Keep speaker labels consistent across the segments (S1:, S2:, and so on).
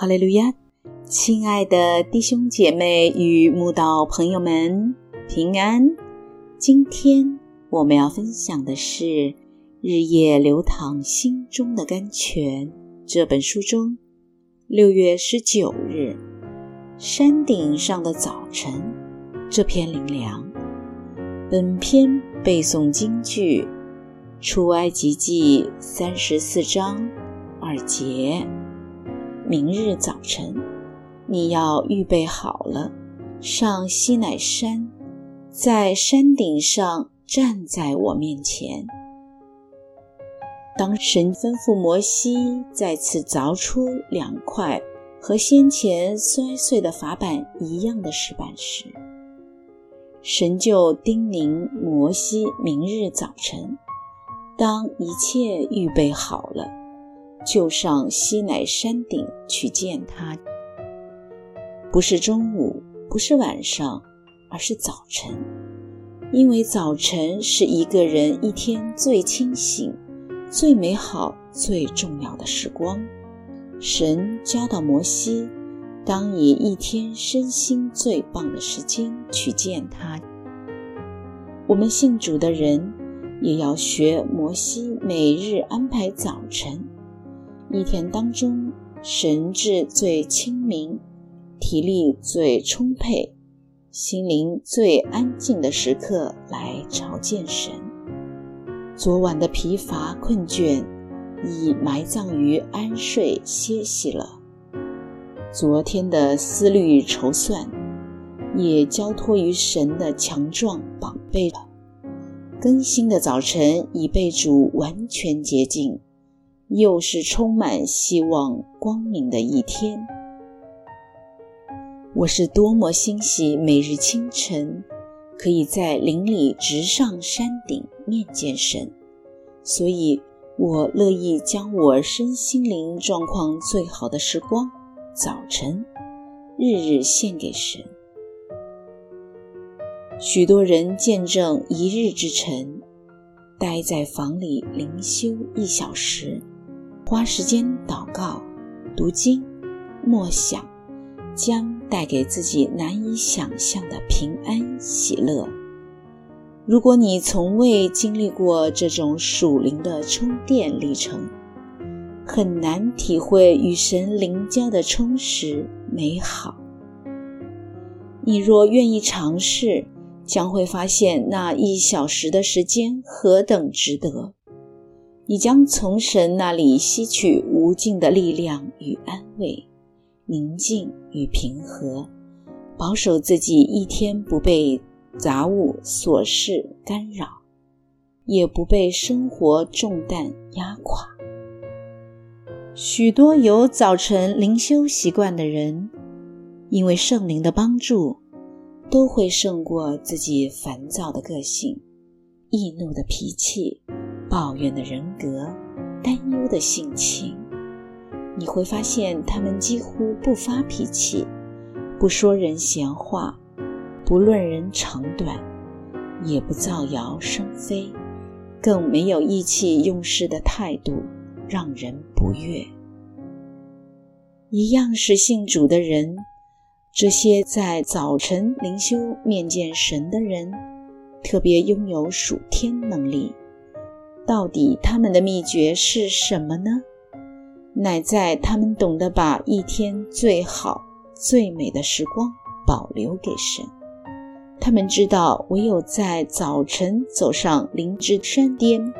S1: 哈利路亚！亲爱的弟兄姐妹与慕道朋友们，平安！今天我们要分享的是《日夜流淌心中的甘泉》这本书中六月十九日山顶上的早晨这篇灵粮。本篇背诵京剧《出埃及记》三十四章二节。明日早晨，你要预备好了，上西乃山，在山顶上站在我面前。当神吩咐摩西再次凿出两块和先前摔碎的法板一样的石板时，神就叮咛摩西：明日早晨，当一切预备好了。就上西乃山顶去见他，不是中午，不是晚上，而是早晨，因为早晨是一个人一天最清醒、最美好、最重要的时光。神教导摩西，当以一天身心最棒的时间去见他。我们信主的人也要学摩西，每日安排早晨。一天当中，神智最清明、体力最充沛、心灵最安静的时刻来朝见神。昨晚的疲乏困倦已埋葬于安睡歇息了，昨天的思虑筹算也交托于神的强壮宝贝了。更新的早晨已被主完全洁净。又是充满希望、光明的一天。我是多么欣喜，每日清晨可以在林里直上山顶面见神，所以我乐意将我身心灵状况最好的时光——早晨，日日献给神。许多人见证一日之晨，待在房里灵修一小时。花时间祷告、读经、默想，将带给自己难以想象的平安喜乐。如果你从未经历过这种属灵的充电历程，很难体会与神灵交的充实美好。你若愿意尝试，将会发现那一小时的时间何等值得。你将从神那里吸取无尽的力量与安慰，宁静与平和，保守自己一天不被杂物琐事干扰，也不被生活重担压垮。许多有早晨灵修习惯的人，因为圣灵的帮助，都会胜过自己烦躁的个性、易怒的脾气。抱怨的人格，担忧的性情，你会发现他们几乎不发脾气，不说人闲话，不论人长短，也不造谣生非，更没有意气用事的态度，让人不悦。一样是信主的人，这些在早晨灵修面见神的人，特别拥有属天能力。到底他们的秘诀是什么呢？乃在他们懂得把一天最好、最美的时光保留给神。他们知道，唯有在早晨走上灵芝山巅，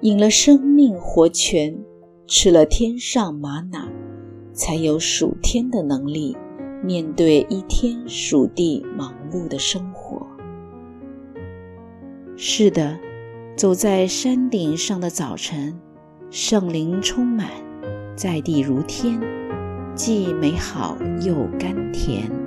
S1: 饮了生命活泉，吃了天上玛瑙，才有属天的能力，面对一天属地忙碌的生活。是的。走在山顶上的早晨，圣灵充满，在地如天，既美好又甘甜。